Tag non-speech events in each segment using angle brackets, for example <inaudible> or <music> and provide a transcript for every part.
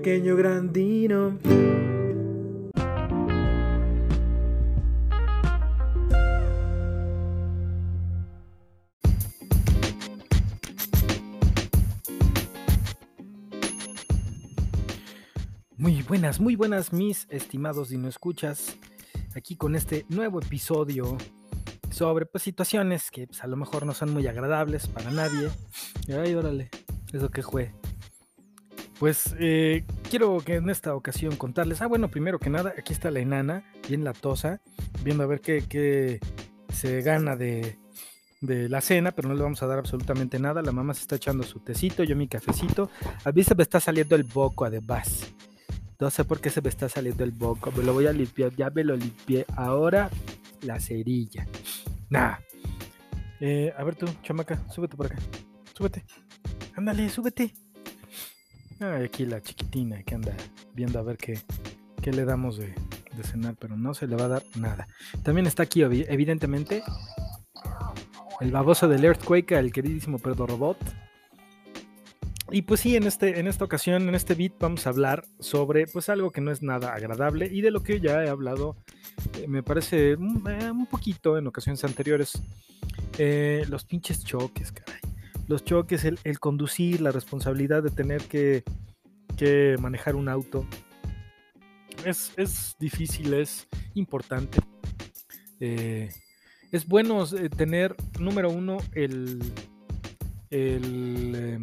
pequeño grandino. Muy buenas, muy buenas mis estimados y no escuchas. Aquí con este nuevo episodio sobre pues, situaciones que pues, a lo mejor no son muy agradables para nadie. Ay, órale, eso que fue. Pues eh, quiero que en esta ocasión contarles. Ah, bueno, primero que nada, aquí está la enana, bien latosa, viendo a ver qué, qué se gana de, de la cena, pero no le vamos a dar absolutamente nada. La mamá se está echando su tecito, yo mi cafecito. A mí se me está saliendo el boco, además. No sé por qué se me está saliendo el boco. Me lo voy a limpiar. Ya me lo limpié. Ahora la cerilla. Nah. Eh, a ver tú, chamaca, súbete por acá. Súbete. Ándale, súbete. Aquí la chiquitina que anda viendo a ver qué, qué le damos de, de cenar, pero no se le va a dar nada. También está aquí, evidentemente, el baboso del Earthquake, el queridísimo Perdo Robot. Y pues sí, en, este, en esta ocasión, en este beat, vamos a hablar sobre pues algo que no es nada agradable y de lo que ya he hablado, eh, me parece un, eh, un, poquito en ocasiones anteriores. Eh, los pinches choques, caray. Los choques, el, conducir, la responsabilidad de tener que, que manejar un auto. Es, es, difícil, es importante. es bueno tener, número uno, el, el eh,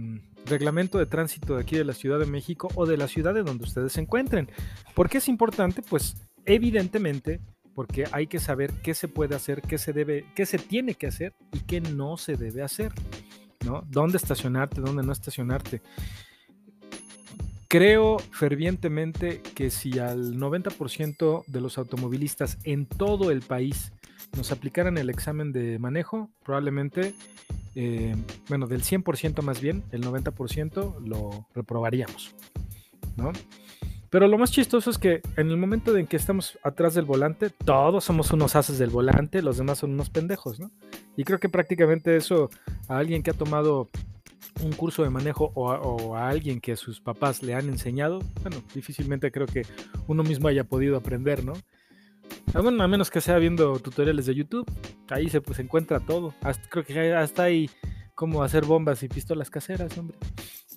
reglamento de tránsito de aquí de la Ciudad de México o de la ciudad de donde ustedes se encuentren. ¿Por qué es importante? Pues evidentemente porque hay que saber qué se puede hacer, qué se debe, qué se tiene que hacer y qué no se debe hacer, ¿no? Dónde estacionarte, dónde no estacionarte. Creo fervientemente que si al 90% de los automovilistas en todo el país nos aplicaran el examen de manejo, probablemente eh, bueno, del 100% más bien, el 90% lo reprobaríamos, ¿no? Pero lo más chistoso es que en el momento en que estamos atrás del volante, todos somos unos haces del volante, los demás son unos pendejos, ¿no? Y creo que prácticamente eso a alguien que ha tomado un curso de manejo o a, alguien que sus papás le han enseñado, bueno, difícilmente creo que uno mismo haya podido aprender, ¿no? Ah, a menos que sea viendo tutoriales de YouTube, ahí se pues encuentra todo. Creo que hasta hay cómo hacer bombas y pistolas caseras, hombre.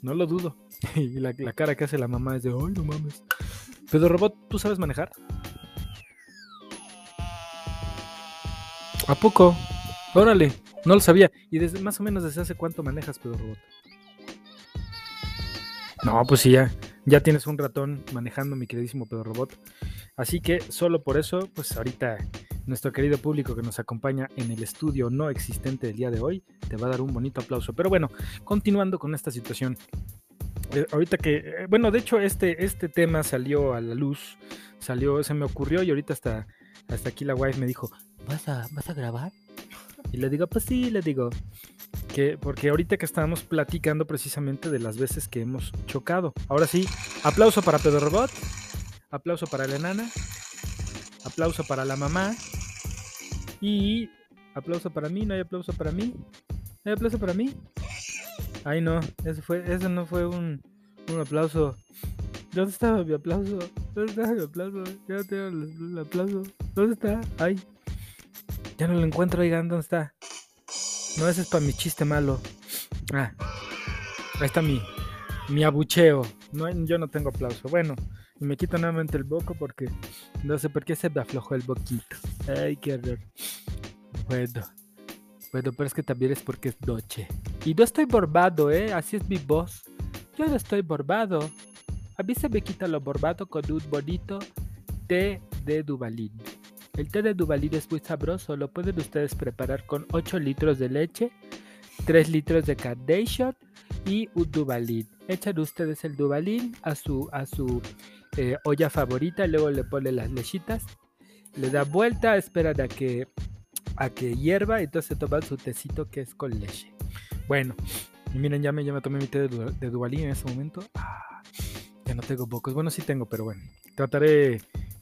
No lo dudo. <laughs> Y la, la cara que hace la mamá es de, ay, no mames. Pero Robot, ¿tú sabes manejar? ¿A poco? Órale, no lo sabía. ¿Y desde más o menos desde hace cuánto manejas, Pedro Robot? No, pues sí, ya, ya tienes un ratón manejando, mi queridísimo Pedro Robot. Así que solo por eso, pues ahorita nuestro querido público que nos acompaña en el estudio no existente del día de hoy, te va a dar un bonito aplauso. Pero bueno, continuando con esta situación. Eh, ahorita que, eh, bueno, de hecho este, este tema salió a la luz, salió, se me ocurrió y ahorita hasta, hasta aquí la wife me dijo, ¿vas a, ¿vas a grabar? Y le digo, pues sí, le digo, que, porque ahorita que estábamos platicando precisamente de las veces que hemos chocado. Ahora sí, aplauso para Pedro Robot. Aplauso para la enana. Aplauso para la mamá. Y aplauso para mí. No hay aplauso para mí. ¿Hay aplauso para mí? Ay, no. Eso, fue, eso no fue un, un aplauso. ¿Dónde estaba mi aplauso? ¿Dónde estaba mi aplauso? Ya no tengo el, el aplauso. ¿Dónde está? Ay. Ya no lo encuentro, oigan. ¿Dónde está? No, ese es para mi chiste malo. Ah. Ahí está mi, mi abucheo. No, yo no tengo aplauso. Bueno. Y me quito nuevamente el boco porque no sé por qué se me aflojó el boquito. Ay, qué horror. Bueno. Bueno, pero es que también es porque es noche. Y no estoy borbado, ¿eh? Así es mi voz. Yo no estoy borbado. A mí se me quita lo borbado con un bonito té de Duvalín. El té de Duvalín es muy sabroso. Lo pueden ustedes preparar con 8 litros de leche, 3 litros de Carnation y un Duvalín. Echan ustedes el Duvalín a su, a su eh, olla favorita, luego le ponen las lechitas, le da vuelta, esperan a que, a que hierva, entonces toman su tecito que es con leche. Bueno, miren, ya me, ya me tomé mi té de, de Duvalín en ese momento. Ah, ya no tengo pocos, bueno, sí tengo, pero bueno, trataré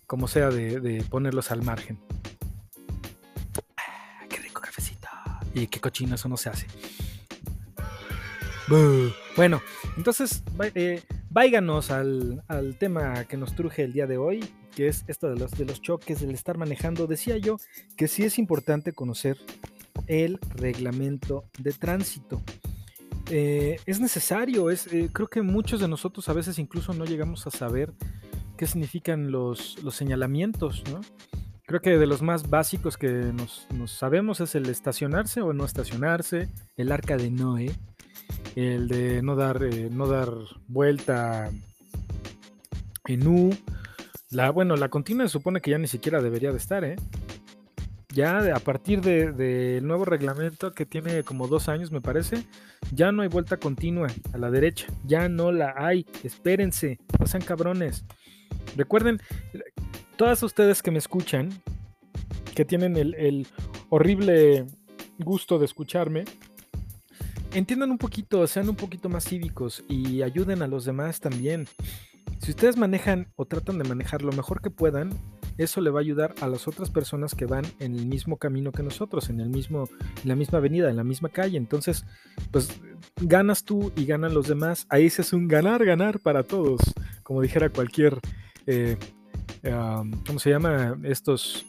como sea de, de ponerlos al margen. Ah, qué rico cafecito. Y qué cochino eso no se hace. Bueno, entonces, eh, al, tema que nos truje el día de hoy, que es esto de los, de los choques, del estar manejando. Decía yo que sí es importante conocer el reglamento de tránsito. Eh, es necesario, es, eh, creo que muchos de nosotros a veces incluso no llegamos a saber qué significan los, los señalamientos, ¿no? Creo que de los más básicos que nos, sabemos es el estacionarse o no estacionarse, el arca de Noé, el de no dar, eh, no dar vuelta en U. La, bueno, la continua se supone que ya ni siquiera debería de estar, ¿eh? Ya a partir del nuevo reglamento que tiene como dos años, me parece, ya no hay vuelta continua a la derecha. Ya no la hay. Espérense, no sean cabrones. Recuerden, todas ustedes que me escuchan, que tienen el, horrible gusto de escucharme, entiendan un poquito, sean un poquito más cívicos y ayuden a los demás también. Si ustedes manejan o tratan de manejar lo mejor que puedan, eso le va a ayudar a las otras personas que van en el mismo camino que nosotros, en el mismo, en la misma avenida, en la misma calle. Entonces, pues ganas tú y ganan los demás. Ahí es un ganar, ganar para todos, como dijera cualquier eh, ¿cómo se llama? Estos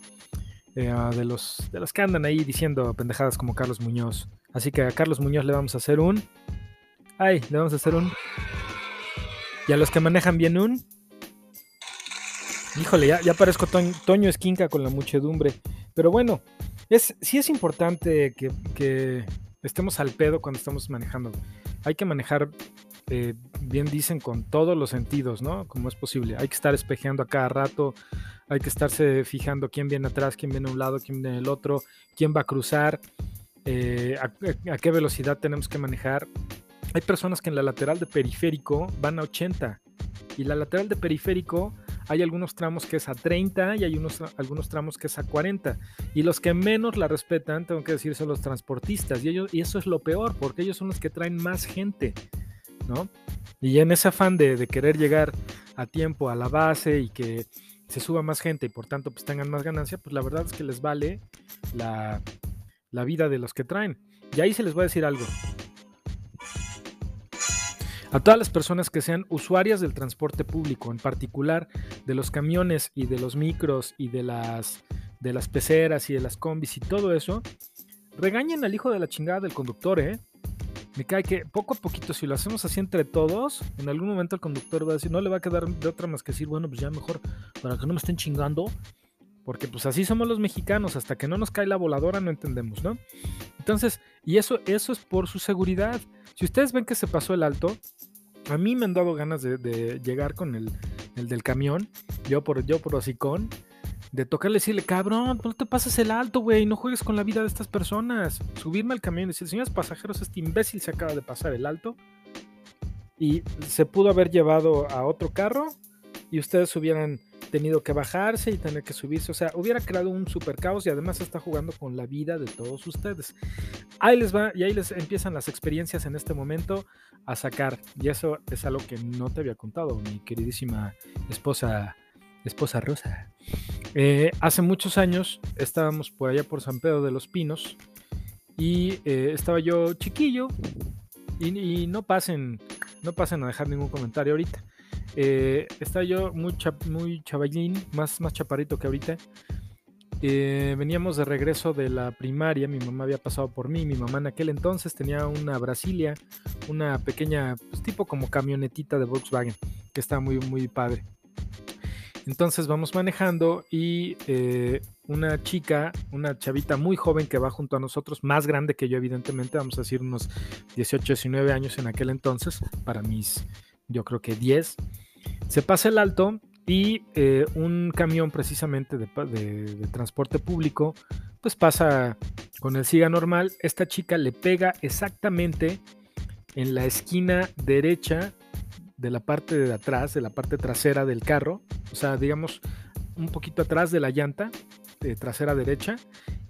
eh, de, los, de los que andan ahí diciendo pendejadas como Carlos Muñoz. Así que a Carlos Muñoz le vamos a hacer un... Ay, le vamos a hacer un... Y a los que manejan bien un... Híjole, ya, ya parezco Toño, Esquinca con la muchedumbre. Pero bueno, es, sí es importante que estemos al pedo cuando estamos manejando. Hay que manejar eh, bien dicen, con todos los sentidos, ¿no? Como es posible. Hay que estar espejeando a cada rato, hay que estarse fijando quién viene atrás, quién viene a un lado, quién viene el otro, quién va a cruzar, eh, a, qué velocidad tenemos que manejar. Hay personas que en la lateral de periférico van a 80 y la lateral de periférico hay algunos tramos que es a 30 y hay unos, algunos tramos que es a 40. Y los que menos la respetan, tengo que decir, son los transportistas. Y, ellos, y eso es lo peor, porque ellos son los que traen más gente. Y en ese afán de, querer llegar a tiempo a la base y que se suba más gente y por tanto pues tengan más ganancia, pues la verdad es que les vale la, vida de los que traen. Y ahí se les voy a decir algo. A todas las personas que sean usuarias del transporte público, en particular de los camiones y de los micros y de las, de las peceras y de las combis y todo eso, regañen al hijo de la chingada del conductor, ¿eh? Me cae que poco a poquito, si lo hacemos así entre todos, en algún momento el conductor va a decir, no le va a quedar de otra más que decir, bueno, pues ya mejor, para que no me estén chingando, porque pues así somos los mexicanos, hasta que no nos cae la voladora no entendemos, ¿no? Entonces, y eso, eso es por su seguridad. Si ustedes ven que se pasó el alto, a mí me han dado ganas de, llegar con el, el, del camión, yo por, yo por hocicón, de tocarle y decirle, cabrón, no te pases el alto, güey, no juegues con la vida de estas personas. Subirme al camión y decir, señores pasajeros, este imbécil se acaba de pasar el alto y se pudo haber llevado a otro carro y ustedes hubieran tenido que bajarse y tener que subirse. O sea, hubiera creado un super caos y además está jugando con la vida de todos ustedes. Ahí les va y ahí les empiezan las experiencias en este momento a sacar. Y eso es algo que no te había contado, mi queridísima esposa, esposa Rosa. Eh, hace muchos años estábamos por allá por San Pedro de los Pinos y eh, estaba yo chiquillo y, no pasen no pasen a dejar ningún comentario ahorita. Eh, estaba yo muy, muy chavalín, más, más chaparrito que ahorita. veníamos de regreso de la primaria, mi mamá había pasado por mí, mi mamá en aquel entonces tenía una Brasilia, una pequeña, pues, tipo como camionetita de Volkswagen, que estaba muy, muy padre. Entonces vamos manejando y eh, una chica, una chavita muy joven que va junto a nosotros, más grande que yo evidentemente, vamos a decir unos 18, 19 años en aquel entonces, para mis, yo creo que 10, se pasa el alto y eh, un camión precisamente de, transporte público, pues pasa con el siga normal, esta chica le pega exactamente en la esquina derecha de la parte de atrás, de la parte trasera del carro, o sea, digamos un poquito atrás de la llanta de trasera derecha,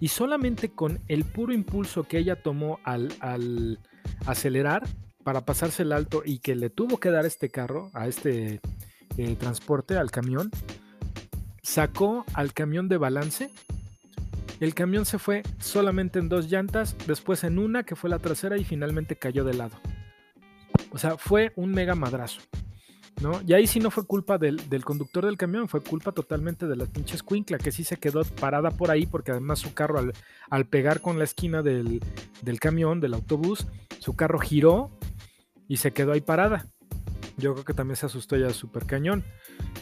y solamente con el puro impulso que ella tomó al, acelerar para pasarse el alto y que le tuvo que dar este carro, a este eh, transporte, al camión, sacó al camión de balance. El camión se fue solamente en dos llantas, después en una que fue la trasera y finalmente cayó de lado. O sea, fue un mega madrazo. ¿no? Y ahí sí no fue culpa del, conductor del camión, fue culpa totalmente de la pinche escuincla, que sí se quedó parada por ahí, porque además su carro al, pegar con la esquina del, camión, del autobús, su carro giró y se quedó ahí parada. Yo creo que también se asustó ya súper cañón.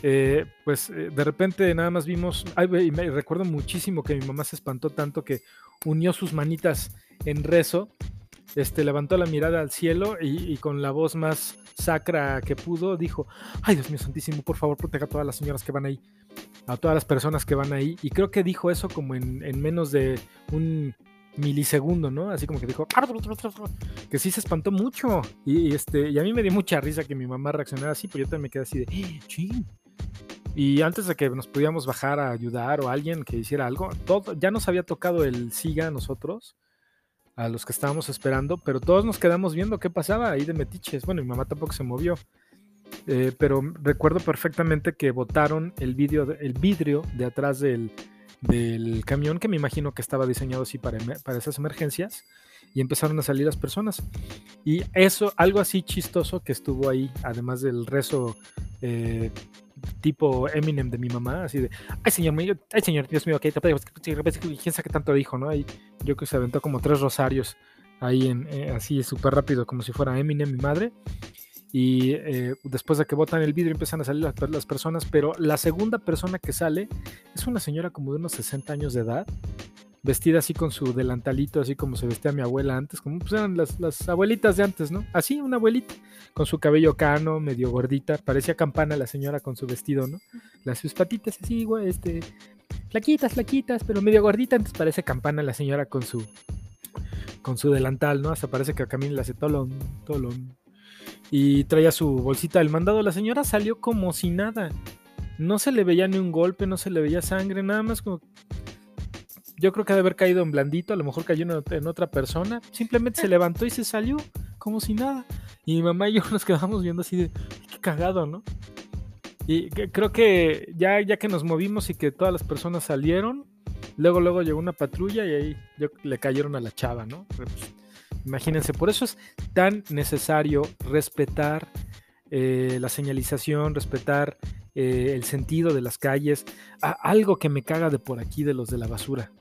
Eh, pues eh, de repente nada más vimos, y me recuerdo muchísimo que mi mamá se espantó tanto que unió sus manitas en rezo este, levantó la mirada al cielo y, con la voz más sacra que pudo dijo, ay Dios mío santísimo, por favor proteja a todas las señoras que van ahí, a todas las personas que van ahí. Y creo que dijo eso como en, menos de un milisegundo, ¿no? Así como que dijo, que sí se espantó mucho. Y, este, y a mí me dio mucha risa que mi mamá reaccionara así, pero yo también me quedé así de, ¡Eh, Y antes de que nos pudiéramos bajar a ayudar o alguien que hiciera algo, todo, ya nos había tocado el siga a nosotros a los que estábamos esperando, pero todos nos quedamos viendo qué pasaba ahí de metiches. Bueno, mi mamá tampoco se movió, eh, pero recuerdo perfectamente que botaron el, vidrio de atrás del, camión, que me imagino que estaba diseñado así para, para esas emergencias, y empezaron a salir las personas. Y eso, algo así chistoso que estuvo ahí, además del rezo eh, tipo Eminem de mi mamá, así de, ay señor mío, ay señor, Dios mío, que quién sabe qué tanto dijo, ¿no? Y yo que se aventó como tres rosarios ahí en, eh, así súper rápido, como si fuera Eminem, mi madre. Y eh, después de que botan el vidrio empiezan a salir las, las, personas, pero la segunda persona que sale es una señora como de unos 60 años de edad, vestida así con su delantalito, así como se vestía mi abuela antes, como pues eran las, abuelitas de antes, ¿no? Así, una abuelita, con su cabello cano, medio gordita, parecía campana la señora con su vestido, ¿no? Las sus patitas así, güey, este, flaquitas, flaquitas, pero medio gordita, antes parece campana la señora con su, con su delantal, ¿no? Hasta parece que camina le hace tolón, tolón. Y traía su bolsita del mandado. La señora salió como si nada. No se le veía ni un golpe, no se le veía sangre, nada más como yo creo que de haber caído en blandito, a lo mejor cayó en, otra persona, simplemente se levantó y se salió como si nada. Y mi mamá y yo <laughs> nos quedamos viendo así de, qué cagado, ¿no? Y creo que ya, ya que nos movimos y que todas las personas salieron, luego, luego llegó una patrulla y ahí le cayeron a la chava, ¿no? Pues, imagínense, por eso es tan necesario respetar eh, la señalización, respetar eh, el sentido de las calles. algo que me caga de por aquí de los de la basura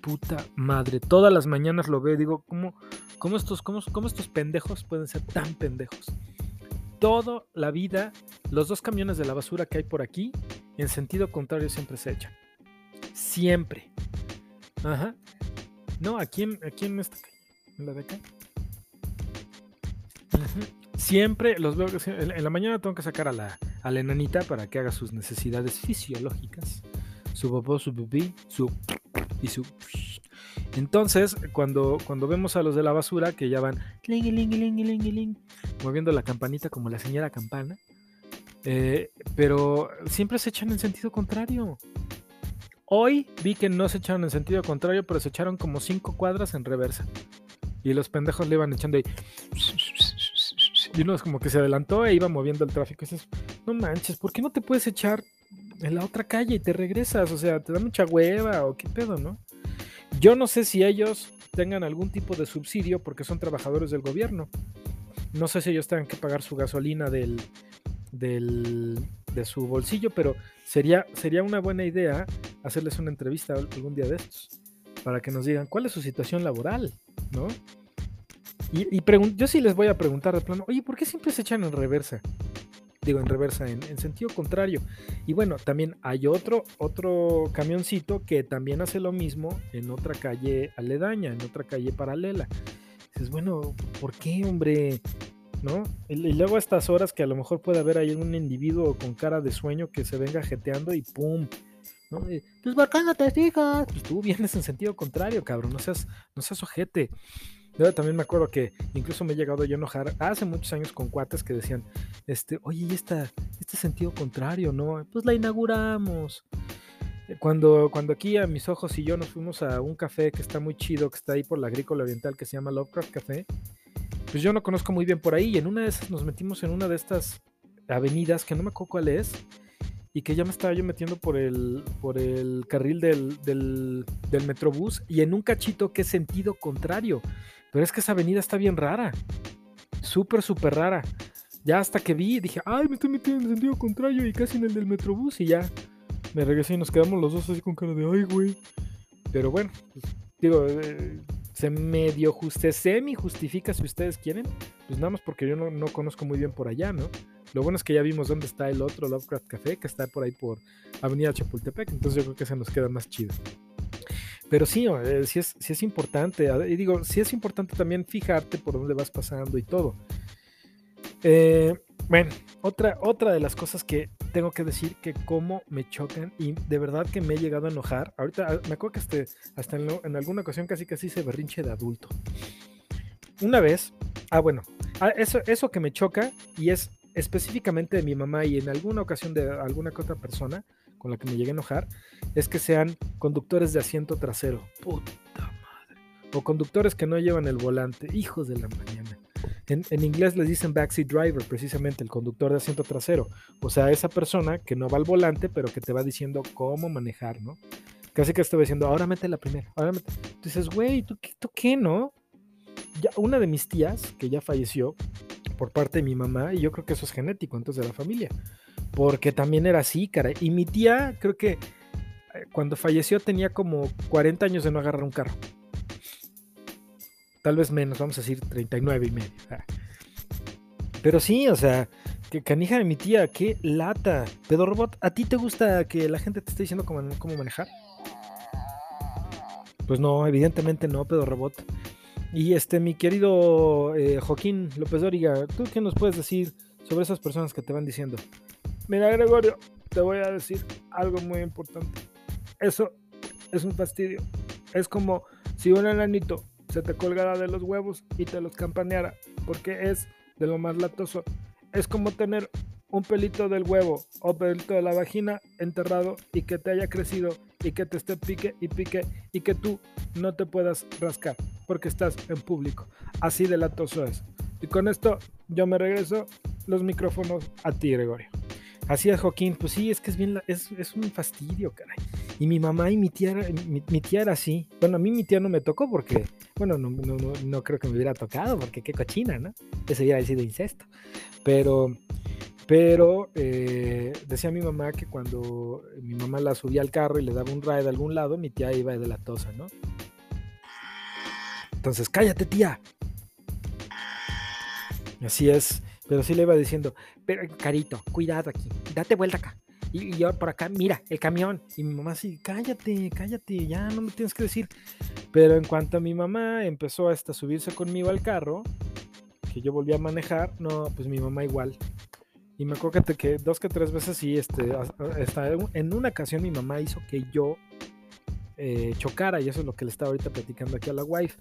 puta madre. Todas las mañanas lo veo y digo, ¿cómo, cómo, estos, cómo, cómo estos pendejos pueden ser tan pendejos? Toda la vida, los dos camiones de la basura que hay por aquí, en sentido contrario siempre se echan. Siempre. Ajá. No, aquí en, aquí en esta. En la de acá. Siempre los veo. En la mañana tengo que sacar a la, a la enanita para que haga sus necesidades fisiológicas. Su popó, su pipí, su y su... Entonces, cuando, cuando vemos a los de la basura que ya van moviendo la campanita como la señora campana, eh, pero siempre se echan en sentido contrario. Hoy vi que no se echaron en sentido contrario, pero se echaron como cinco cuadras en reversa. Y los pendejos le iban echando ahí. Y uno es como que se adelantó e iba moviendo el tráfico. No manches, ¿por qué no te puedes echar en la otra calle y te regresas, o sea, te da mucha hueva o qué pedo, ¿no? Yo no sé si ellos tengan algún tipo de subsidio porque son trabajadores del gobierno. No sé si ellos tengan que pagar su gasolina del, del, de su bolsillo, pero sería, sería una buena idea hacerles una entrevista algún día de estos para que nos digan cuál es su situación laboral, ¿no? Y, y yo sí les voy a preguntar de plano, oye, ¿por qué siempre se echan en reversa? Digo en reversa, en, sentido contrario. Y bueno, también hay otro, otro camioncito que también hace lo mismo en otra calle aledaña, en otra calle paralela. Dices, bueno, ¿por qué, hombre? ¿No? Y, luego a estas horas que a lo mejor puede haber ahí un individuo con cara de sueño que se venga jeteando y ¡pum! ¿no? pues ¿por qué no te fijas? Pues tú vienes en sentido contrario, cabrón, no seas, no seas ojete. También me acuerdo que incluso me he llegado yo a enojar hace muchos años con cuates que decían, este, oye, ¿y esta, este sentido contrario, no? Pues la inauguramos. Cuando, cuando aquí a mis ojos y yo nos fuimos a un café que está muy chido, que está ahí por la agrícola oriental, que se llama Lovecraft Café, pues yo no conozco muy bien por ahí y en una de esas nos metimos en una de estas avenidas que no me acuerdo cuál es y que ya me estaba yo metiendo por el, por el carril del, del, del metrobús y en un cachito que es sentido contrario. Pero es que esa avenida está bien rara. Súper, súper rara. Ya hasta que vi, dije, ay, me estoy metiendo en sentido contrario y casi en el del Metrobús y ya me regresé y nos quedamos los dos así con cara de, ay, güey. Pero bueno, pues, digo, eh, se medio juste, semi justifica si ustedes quieren, pues nada más porque yo no, no, conozco muy bien por allá, ¿no? Lo bueno es que ya vimos dónde está el otro Lovecraft Café, que está por ahí por Avenida Chapultepec, entonces yo creo que se nos queda más chido. Pero sí, eh, sí, es, sí es importante, y digo, sí es importante también fijarte por dónde vas pasando y todo. Eh, bueno, otra, otra de las cosas que tengo que decir que cómo me chocan y de verdad que me he llegado a enojar. Ahorita ah, me acuerdo que este, hasta en, alguna ocasión casi casi se berrinche de adulto. Una vez, ah bueno, ah, eso, eso que me choca y es específicamente de mi mamá y en alguna ocasión de alguna otra persona con la que me llegué a enojar, es que sean conductores de asiento trasero. Puta madre. O conductores que no llevan el volante. Hijos de la mañana. En, inglés les dicen backseat driver, precisamente el conductor de asiento trasero. O sea, esa persona que no va al volante, pero que te va diciendo cómo manejar, ¿no? Casi que estoy diciendo, ahora mete la primera, ahora mete. dices, güey, ¿tú, ¿tú qué, no? Una de mis tías, que ya falleció por parte de mi mamá, y yo creo que eso es genético, entonces de la familia, porque también era así, cara. Y mi tía, creo que eh, cuando falleció tenía como 40 años de no agarrar un carro tal vez menos, vamos a decir 39 y medio. Pero sí, o sea, que canija de mi tía, qué lata. Pedro Robot, ¿a ti te gusta que la gente te esté diciendo cómo, cómo manejar? Pues no, evidentemente no, Pedro Robot. Y este, mi querido eh, Joaquín López Dóriga, ¿tú qué nos puedes decir sobre esas personas que te van diciendo? Mira, Gregorio, te voy a decir algo muy importante. Eso es un fastidio. Es como si un enanito se te colgara de los huevos y te los campaneara, porque es de lo más latoso. Es como tener un pelito del huevo o pelito de la vagina enterrado y que te haya crecido y que te esté pique y pique y que tú no te puedas rascar porque estás en público. Así de latoso es. Y con esto yo me regreso los micrófonos a ti, Gregorio. Así es, Joaquín. Pues sí, es que es bien, es, es un fastidio, caray. Y mi mamá y mi tía, mi, tía era así. Bueno, a mí mi tía no me tocó porque, bueno, no, no, no, creo que me hubiera tocado porque qué cochina, ¿no? Eso hubiera sido incesto. Pero, pero eh, decía mi mamá que cuando mi mamá la subía al carro y le daba un ride a algún lado, mi tía iba de la tosa, ¿no? Entonces, cállate, tía. Así es. Pero sí le iba diciendo, pero carito, cuidado aquí, date vuelta acá. Y, yo por acá, mira, el camión. Y mi mamá así, cállate, cállate, ya no me tienes que decir. Pero en cuanto a mi mamá empezó hasta subirse conmigo al carro, que yo volví a manejar, no, pues mi mamá igual. Y me acuerdo que, dos que tres veces sí, este, hasta en una ocasión mi mamá hizo que yo eh, chocara, y eso es lo que le estaba ahorita platicando aquí a la wife.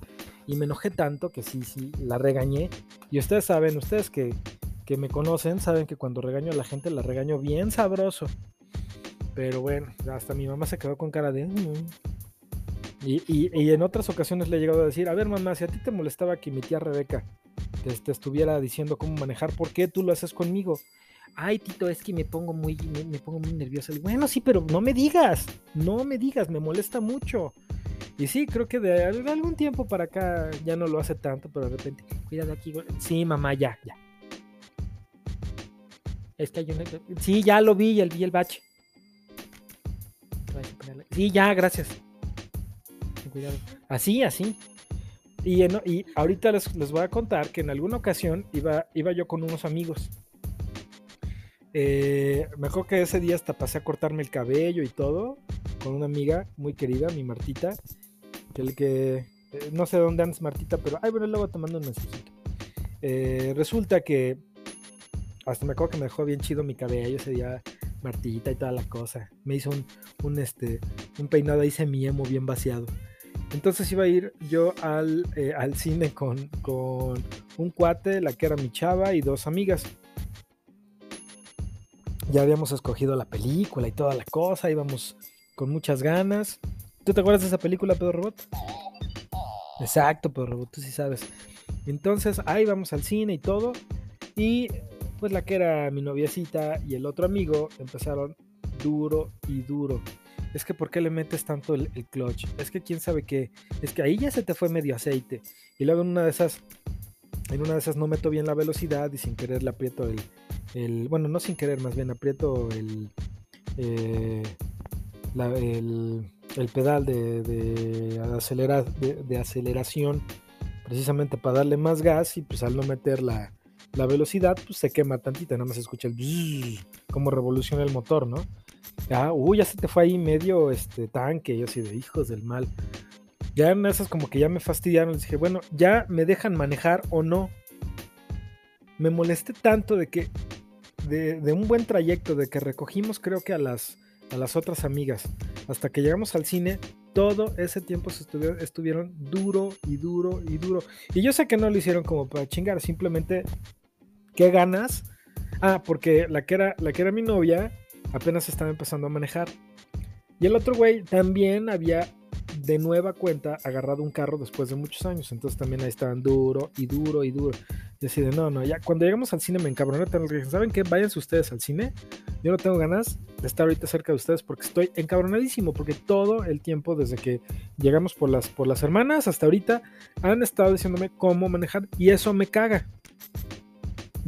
Y me enojé tanto que sí, sí, la regañé. Y ustedes saben, ustedes que que me conocen saben que cuando regaño a la gente la regaño bien sabroso. Pero bueno, hasta mi mamá se quedó con cara de... Mm". Y, y, en otras ocasiones le he llegado a decir, a ver mamá, si a ti te molestaba que mi tía Rebeca te, estuviera diciendo cómo manejar, ¿por qué tú lo haces conmigo? Ay, Tito, es que me pongo muy, me, pongo muy nerviosa. Bueno, sí, pero no me digas, no me digas, me molesta mucho. Y sí, creo que de algún tiempo para acá ya no lo hace tanto, pero de repente, cuídate aquí. Sí, mamá, ya, ya. Es que hay una... Sí, ya lo vi, el, vi el bache. Sí, ya, gracias. Así, así. Y, y ahorita les, voy a contar que en alguna ocasión iba, iba yo con unos amigos. Eh, me acuerdo que ese día hasta pasé a cortarme el cabello y todo con una amiga muy querida, mi Martita. Que el que eh, no sé dónde andas, Martita, pero ay, bueno, luego te mando un mensajito. Eh, resulta que hasta me acuerdo que me dejó bien chido mi cabello ese día, martillita y toda la cosa. Me hizo un, este, un peinado ahí semi-emo bien vaciado. Entonces iba a ir yo al, eh, al cine con, con un cuate, la que era mi chava y dos amigas. Ya habíamos escogido la película y toda la cosa, íbamos con muchas ganas. ¿Tú te acuerdas de esa película, Pedro Robot? Exacto, Pedro Robot, tú sí sabes. Entonces ahí vamos al cine y todo. Y pues la que era mi noviecita y el otro amigo empezaron duro y duro. Es que ¿por qué le metes tanto el, clutch? Es que quién sabe qué. Es que ahí ya se te fue medio aceite. Y luego en una de esas en una de esas no meto bien la velocidad y sin querer le aprieto el, bueno, no sin querer, más bien aprieto el, eh, el, pedal de, de, de, aceleración precisamente para darle más gas y pues al no meter la, velocidad pues se quema tantita, nada más se escucha el como revoluciona el motor, ¿no? Ya, uy, ya se te fue ahí medio este tanque, yo así de hijos del mal. Ya en esas como que ya me fastidiaron, les dije, bueno, ya me dejan manejar o no. Me molesté tanto de que de, un buen trayecto, de que recogimos creo que a las, a las otras amigas, hasta que llegamos al cine, todo ese tiempo estuvieron duro y duro y duro. Y yo sé que no lo hicieron como para chingar, simplemente, ¿qué ganas? Ah, porque la que era, la que era mi novia apenas estaba empezando a manejar. Y el otro güey también había de nueva cuenta agarrado un carro después de muchos años. Entonces también ahí estaban duro y duro y duro. Y así de, no, no, ya cuando llegamos al cine me encabroné. ¿Saben qué? Váyanse ustedes al cine. Yo no tengo ganas de estar ahorita cerca de ustedes porque estoy encabronadísimo. Porque todo el tiempo, desde que llegamos por las, por las hermanas hasta ahorita, han estado diciéndome cómo manejar. Y eso me caga.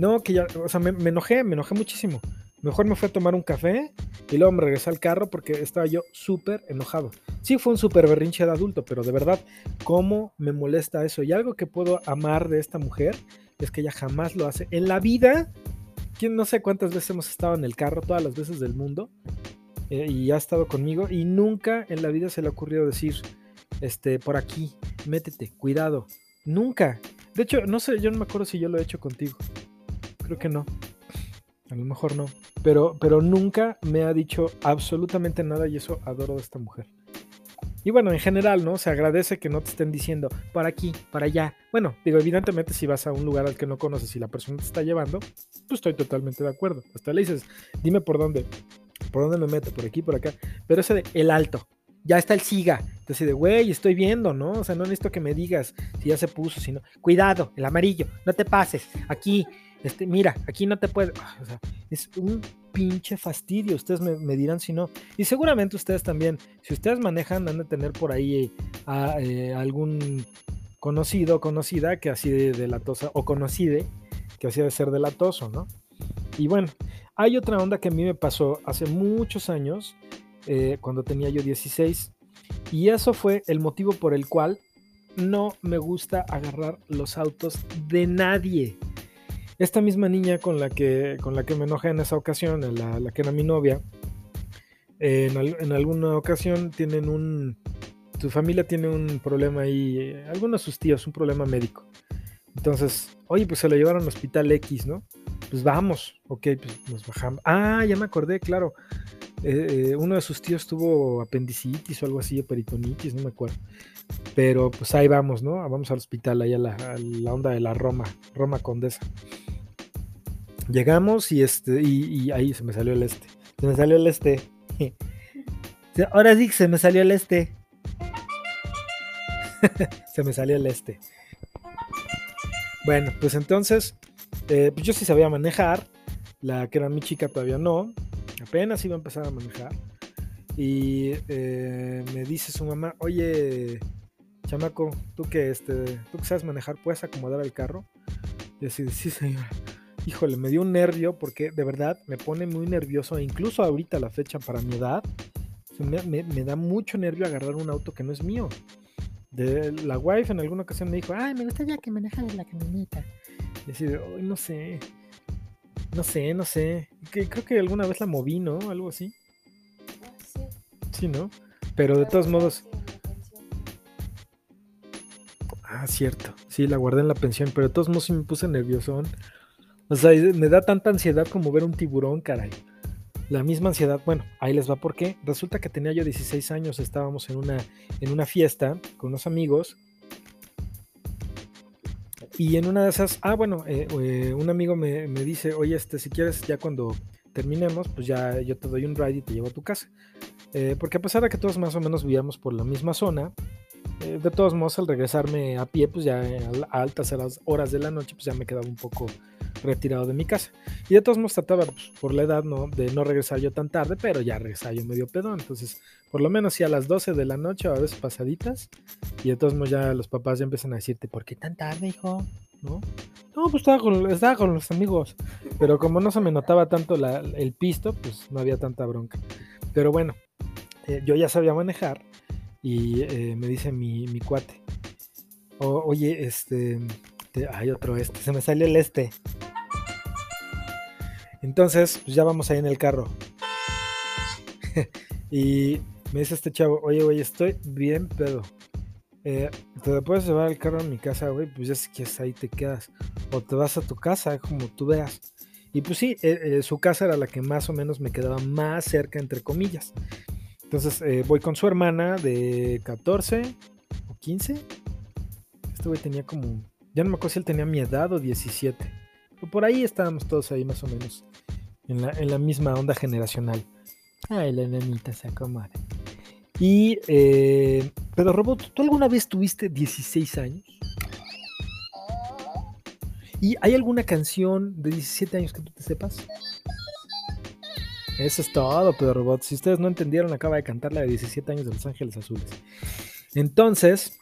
No, que ya, o sea, me, enojé, me enojé muchísimo. Mejor me fui a tomar un café y luego me regresé al carro porque estaba yo súper enojado. Sí, fue un súper berrinche de adulto, pero de verdad, ¿cómo me molesta eso? Y algo que puedo amar de esta mujer es que ella jamás lo hace. En la vida, ¿quién no sé cuántas veces hemos estado en el carro, todas las veces del mundo, eh, y ha estado conmigo, y nunca en la vida se le ha ocurrido decir, este, por aquí, métete, cuidado. Nunca. De hecho, no sé, yo no me acuerdo si yo lo he hecho contigo. Creo que no. A lo mejor no. Pero, pero nunca me ha dicho absolutamente nada y eso adoro de esta mujer. Y bueno, en general, ¿no? Se agradece que no te estén diciendo para aquí, para allá. Bueno, digo, evidentemente si vas a un lugar al que no conoces y la persona te está llevando, pues estoy totalmente de acuerdo. Hasta le dices, dime por dónde, por dónde me meto, por aquí, por acá. Pero ese de el alto, ya está el siga. Entonces, de güey, estoy viendo, ¿no? O sea, no necesito que me digas si ya se puso, sino, cuidado, el amarillo, no te pases, aquí, este, mira, aquí no te puede. Ah, o sea, es un pinche fastidio. Ustedes me, dirán si no. Y seguramente ustedes también, si ustedes manejan, han de tener por ahí a, eh, algún conocido conocida que así de delatosa, o conocide que así de ser delatoso, ¿no? Y bueno, hay otra onda que a mí me pasó hace muchos años, eh, cuando tenía yo 16, y eso fue el motivo por el cual no me gusta agarrar los autos de nadie. Esta misma niña con la que, con la que me enojé en esa ocasión, la, que era mi novia, en, alguna ocasión tienen un... Su familia tiene un problema ahí, algunos de sus tíos, un problema médico. Entonces, oye, pues se lo llevaron al hospital X, ¿no? Pues vamos, ok, pues nos bajamos. Ah, ya me acordé, claro. Eh, eh, uno de sus tíos tuvo apendicitis o algo así, o peritonitis, no me acuerdo. Pero pues ahí vamos, ¿no? Vamos al hospital, ahí a la, onda de la Roma, Roma Condesa. Llegamos y este, y, ahí se me salió el este. Se me salió el este. <laughs> Ahora sí se me salió el este. <laughs> se me salió el este. Bueno, pues entonces, eh, pues yo sí sabía manejar. La que era mi chica todavía no. Apenas iba a empezar a manejar. Y eh, me dice su mamá, oye, chamaco, tú que este, tú sabes manejar, ¿puedes acomodar el carro? Y así, sí, señora híjole, me dio un nervio porque de verdad me pone muy nervioso, e incluso ahorita la fecha para mi edad, me, da mucho nervio agarrar un auto que no es mío. De, la wife en alguna ocasión me dijo, ay, me gustaría que manejaras la camioneta. Y así de, no sé, no sé, no sé. Que, creo que alguna vez la moví, ¿no? Algo así. Ah, sí. Sí, ¿no? Pero de todos modos... Ah, cierto. Sí, la guardé en la pensión, pero de todos modos sí me puse nervioso. O sea, me da tanta ansiedad como ver un tiburón, caray. La misma ansiedad, bueno, ahí les va por qué. Resulta que tenía yo 16 años, estábamos en una, en una fiesta con unos amigos. Y en una de esas, ah, bueno, eh, eh, un amigo me, dice, oye, este, si quieres, ya cuando terminemos, pues ya yo te doy un ride y te llevo a tu casa. Eh, porque a pesar de que todos más o menos vivíamos por la misma zona, de todos modos al regresarme a pie, pues ya a altas horas de la noche, pues ya me quedaba un poco retirado de mi casa. Y de todos modos trataba, pues, por la edad, ¿no? De no regresar yo tan tarde, pero ya regresaba yo medio pedón. Entonces, por lo menos si a las 12 de la noche o a veces pasaditas. Y de todos modos ya los papás ya empiezan a decirte, ¿por qué tan tarde, hijo? ¿No? No, pues estaba con, estaba con los amigos. Pero como no se me notaba tanto la, el pisto, pues no había tanta bronca. Pero bueno, eh, yo ya sabía manejar y eh, me dice mi, mi cuate, oye, este, hay otro este, se me salió el este. Entonces, pues ya vamos ahí en el carro. <laughs> y me dice este chavo, oye, güey, estoy bien pedo. Eh, te puedes llevar el carro a mi casa, güey, pues ya si quieres ahí te quedas. O te vas a tu casa, como tú veas. Y pues sí, eh, su casa era la que más o menos me quedaba más cerca, entre comillas. Entonces voy con su hermana de 14 o 15. Este güey tenía como, ya no me acuerdo si él tenía mi edad o 17 por ahí estábamos todos ahí más o menos. En la, en la misma onda generacional. Ay, la nenita se acomoda. Y, eh, pero Robot, ¿tú alguna vez tuviste 16 años? ¿Y hay alguna canción de 17 años que tú te sepas? Eso es todo, Pedro Robot. Si ustedes no entendieron, acaba de cantar la de 17 años de Los Ángeles Azules. Entonces,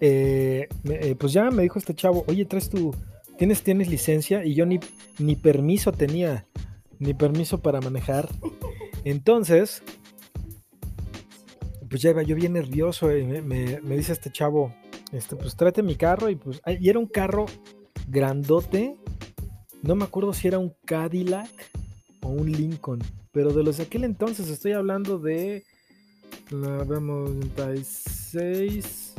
eh, eh, pues ya me dijo este chavo, oye, traes tu, tienes, tienes licencia y yo ni, ni permiso tenía, ni permiso para manejar. Entonces, pues ya iba yo bien nervioso y me, dice este chavo, este, pues tráete mi carro y pues, y era un carro grandote, no me acuerdo si era un Cadillac o un Lincoln, pero de los de aquel entonces estoy hablando de, la vemos, 96,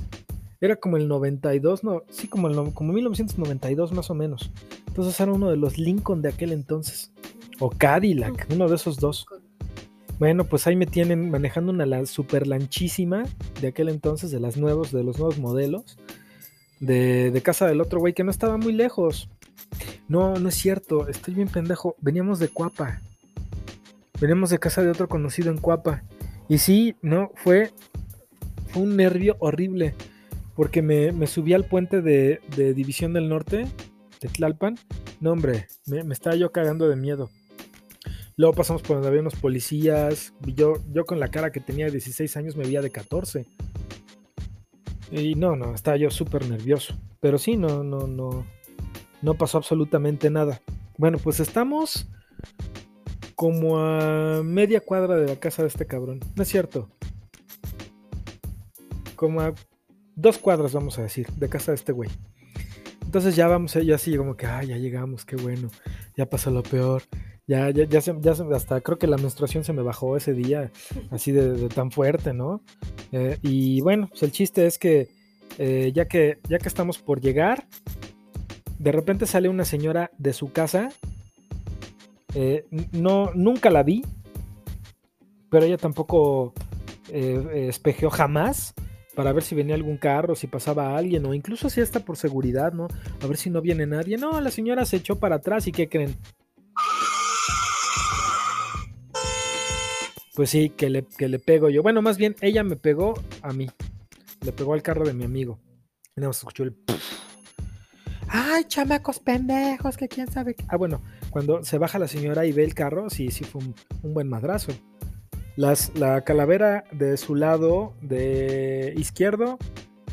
era como el 92, no, sí, como, el, como 1992 más o menos. Entonces era uno de los Lincoln de aquel entonces. O Cadillac, uno de esos dos. Bueno, pues ahí me tienen manejando una super lanchísima de aquel entonces, de las nuevos, de los nuevos modelos. De, de casa del otro güey que no estaba muy lejos. No, no es cierto, estoy bien pendejo. Veníamos de Cuapa. Veníamos de casa de otro conocido en Cuapa. Y sí, no, fue, un nervio horrible porque me, subí al puente de, División del Norte, de Tlalpan. No, hombre, me, estaba yo cagando de miedo. Luego pasamos por donde había unos policías. Yo, yo con la cara que tenía de 16 años me veía de 14. Y no, no, estaba yo súper nervioso. Pero sí, no, no, no. No pasó absolutamente nada. Bueno, pues estamos como a media cuadra de la casa de este cabrón. No es cierto. Como a dos cuadras, vamos a decir, de casa de este güey. Entonces ya vamos, ya así como que, ay, ya llegamos, qué bueno, ya pasó lo peor. Ya, ya, ya, ya hasta creo que la menstruación se me bajó ese día, así de, tan fuerte, ¿no? Eh, y bueno, pues el chiste es que eh, ya que ya que estamos por llegar, de repente sale una señora de su casa. Eh, no, nunca la vi, pero ella tampoco espejeó jamás para ver si venía algún carro, si pasaba alguien, o incluso si hasta por seguridad, ¿no? A ver si no viene nadie. No, la señora se echó para atrás y ¿qué creen? Pues sí, que le, que le pego yo. Bueno, más bien, ella me pegó a mí. Le pegó al carro de mi amigo. Y nos escuchó el... Ay, chamacos pendejos, que quién sabe. Ah, bueno, cuando se baja la señora y ve el carro, sí, sí fue un buen madrazo la calavera de su lado de izquierdo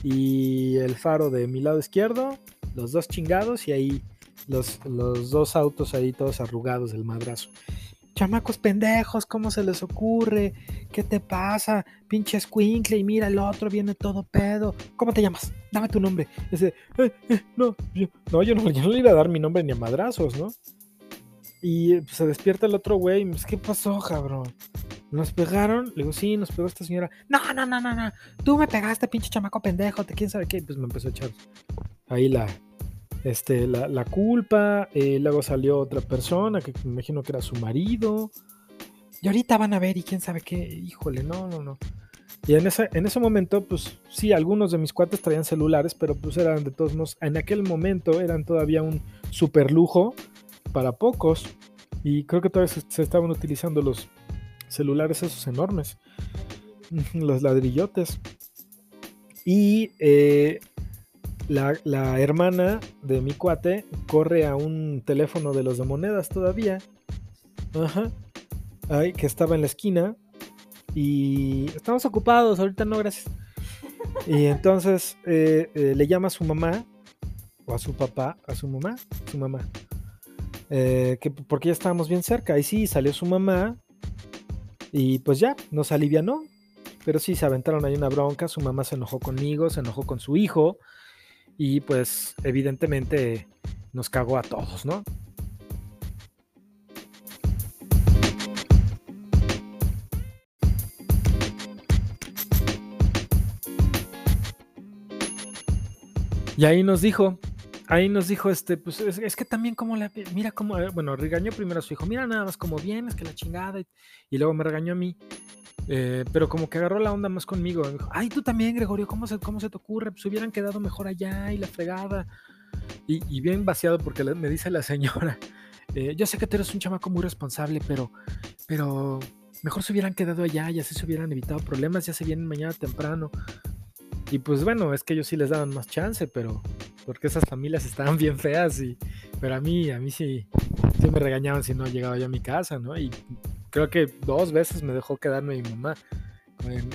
y el faro de mi lado izquierdo, los dos chingados y ahí los, los dos autos ahí todos arrugados del madrazo. Chamacos pendejos, ¿cómo se les ocurre? ¿Qué te pasa? Pinche squinkle y mira el otro, viene todo pedo. ¿Cómo te llamas? Dame tu nombre. Ese, eh, eh, no, yo, no, yo no, <laughs> le iba a dar mi nombre ni a madrazos, ¿no? Y pues, se despierta el otro güey, pues, ¿qué pasó, cabrón? ¿Nos pegaron? Le digo, sí, nos pegó esta señora. No, no, no, no, no. Tú me pegaste, pinche chamaco pendejo. ¿Quién sabe qué? Pues me empezó a echar ahí la, este, la, culpa. Eh, luego salió otra persona que me imagino que era su marido. Y ahorita van a ver y quién sabe qué. Híjole, no, no, no. Y en ese, en ese momento, pues sí, algunos de mis cuates traían celulares, pero pues eran de todos modos, en aquel momento eran todavía un super lujo para pocos. Y creo que todavía se estaban utilizando los celulares esos enormes, <laughs> los ladrillotes. Y eh, la, hermana de mi cuate corre a un teléfono de los de monedas todavía. Ajá. Ay, que estaba en la esquina. Y estamos ocupados, ahorita no, gracias. Y entonces eh, eh, le llama a su mamá, o a su papá, a su mamá, su mamá, eh, que porque ya estábamos bien cerca. Y sí, salió su mamá, y pues ya, nos alivianó. Pero sí, se aventaron ahí una bronca, su mamá se enojó conmigo, se enojó con su hijo, y pues evidentemente nos cagó a todos, ¿no? Y ahí nos dijo, ahí nos dijo, este, pues es, que también como la, mira cómo, eh, bueno, regañó primero a su hijo, mira nada más como vienes, que la chingada, y, luego me regañó a mí, eh, pero como que agarró la onda más conmigo, ay, tú también, Gregorio, ¿cómo se, cómo se te ocurre? Pues hubieran quedado mejor allá y la fregada. Y, bien vaciado porque me dice la señora, <laughs> eh, yo sé que tú eres un chamaco muy responsable, pero, pero mejor se hubieran quedado allá y así se hubieran evitado problemas, ya se vienen mañana temprano. Y pues bueno, es que ellos sí les daban más chance, pero porque esas familias estaban <laughs> bien feas y pero a mí a mí sí, me regañaban si no llegaba yo a mi casa, ¿no? Creo que dos veces me dejó quedarme mi mamá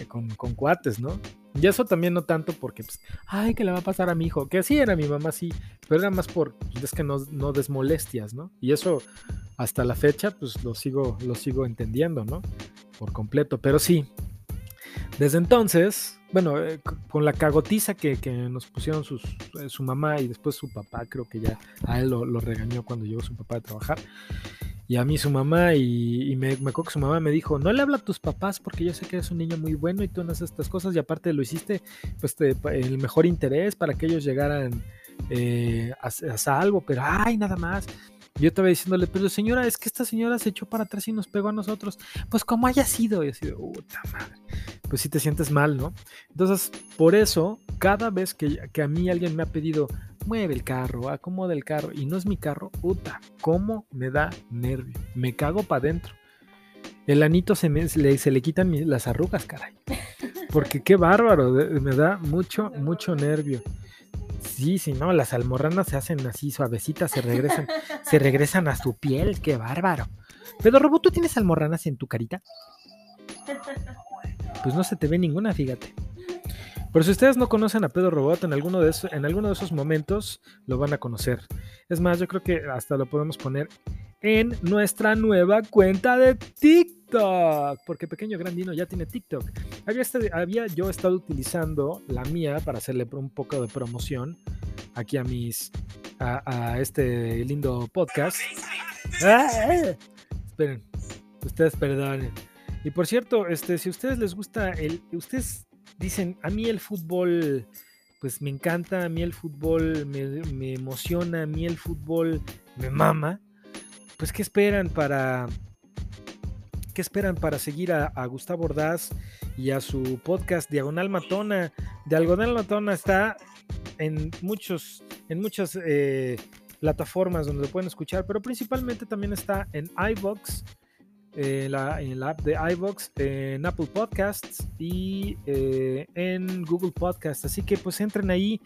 con, cuates, ¿no? Y eso también no tanto porque, pues, ay, que le va a pasar a mi hijo, que sí era mi mamá, sí, pero era más por, pues, es que no, no desmolestias, ¿no? Y eso hasta la fecha, pues lo sigo, lo sigo entendiendo, ¿no? Por completo, pero sí, desde entonces, bueno, eh, con la cagotiza que, nos pusieron eh, su mamá y después su papá, creo que ya a él lo, regañó cuando llegó su papá a trabajar. Y a mí su mamá, y, me, me, acuerdo que su mamá me dijo, no le habla a tus papás porque yo sé que eres un niño muy bueno y tú haces estas cosas y aparte lo hiciste pues el mejor interés para que ellos llegaran eh, a, a, salvo, pero ay, nada más. Yo estaba diciéndole, pero señora, es que esta señora se echó para atrás y nos pegó a nosotros. Pues como haya sido. Y así de, puta madre. Pues si te sientes mal, ¿no? Entonces, por eso, cada vez que, a mí alguien me ha pedido, mueve el carro, acomoda el carro, y no es mi carro, puta, cómo me da nervio. Me cago para adentro. El anito se, me, le, se le quitan las arrugas, caray. Porque qué bárbaro, me da mucho, <laughs> mucho nervio. Sí, sí, no, las almorranas se hacen así suavecitas, se regresan, se <laughs> regresan a su piel, qué bárbaro. Pero Robo, ¿tú tienes almorranas en tu carita? Pues no se te ve ninguna, fíjate. Pero si ustedes no conocen a Pedro Robot, en alguno, de esos, en alguno de esos momentos lo van a conocer. Es más, yo creo que hasta lo podemos poner en nuestra nueva cuenta de TikTok. Porque Pequeño Grandino ya tiene TikTok. Había, este, había yo estado utilizando la mía para hacerle un poco de promoción aquí a mis a, este lindo podcast. ¡Ah! Esperen, ustedes perdonen. Y por cierto, este, si a ustedes les gusta el, ustedes dicen, a mí el fútbol, pues me encanta, a mí el fútbol me, me emociona, a mí el fútbol me mama pues ¿qué esperan para qué esperan para seguir a, Gustavo Ordaz y a su podcast Diagonal Matona? Diagonal Matona está en muchos en muchas eh, plataformas donde lo pueden escuchar, pero principalmente también está en iBox en la, app de iVox, en Apple Podcasts y eh, en Google Podcasts. Así que pues entren ahí,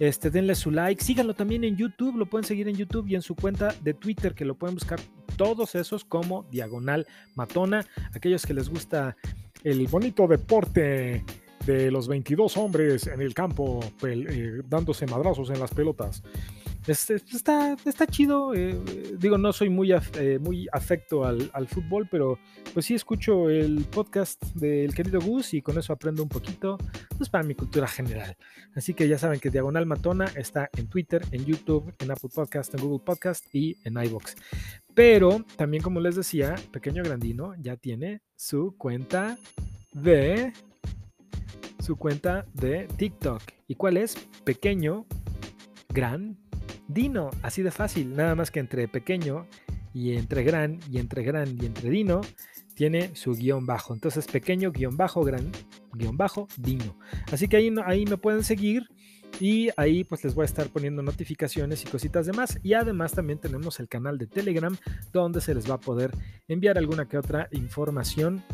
este, denle su like, síganlo también en YouTube, lo pueden seguir en YouTube y en su cuenta de Twitter, que lo pueden buscar todos esos como Diagonal Matona. Aquellos que les gusta el bonito deporte de los 22 hombres en el campo, eh, dándose madrazos en las pelotas. Este, está, está chido. Eh, digo, no soy muy, eh, muy afecto al, fútbol, pero pues sí escucho el podcast del querido Gus y con eso aprendo un poquito pues, para mi cultura general. Así que ya saben que Diagonal Matona está en Twitter, en YouTube, en Apple Podcast, en Google Podcast y en iBox. Pero también, como les decía, Pequeño Grandino ya tiene su cuenta de su cuenta de TikTok. ¿Y cuál es? Pequeño Gran Dino, así de fácil, nada más que entre pequeño y entre gran y entre gran y entre Dino tiene su guion bajo. Entonces pequeño guion bajo, gran guion bajo, Dino. Así que ahí, ahí me pueden seguir y ahí pues les voy a estar poniendo notificaciones y cositas demás. Y además también tenemos el canal de Telegram donde se les va a poder enviar alguna que otra información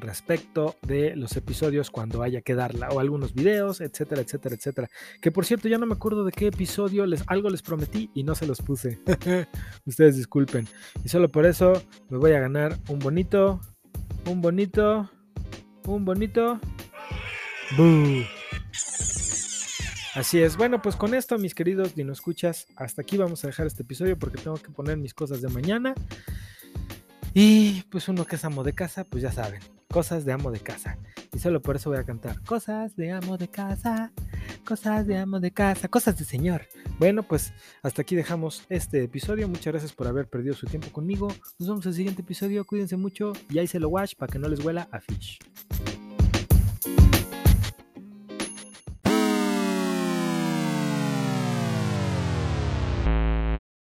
respecto de los episodios cuando haya que darla o algunos videos, etcétera, etcétera, etcétera. Que por cierto, ya no me acuerdo de qué episodio les algo les prometí y no se los puse. <laughs> Ustedes disculpen. Y solo por eso me voy a ganar un bonito, un bonito, un bonito. Así es. Bueno, pues con esto, mis queridos Dino Escuchas, hasta aquí vamos a dejar este episodio porque tengo que poner mis cosas de mañana. Y pues uno que es amo de casa, pues ya saben, cosas de amo de casa. Y solo por eso voy a cantar cosas de amo de casa, cosas de amo de casa, cosas de señor. Bueno, pues hasta aquí dejamos este episodio. Muchas gracias por haber perdido su tiempo conmigo. Nos vemos en el siguiente episodio. Cuídense mucho y ahí se lo wash para que no les huela a fish.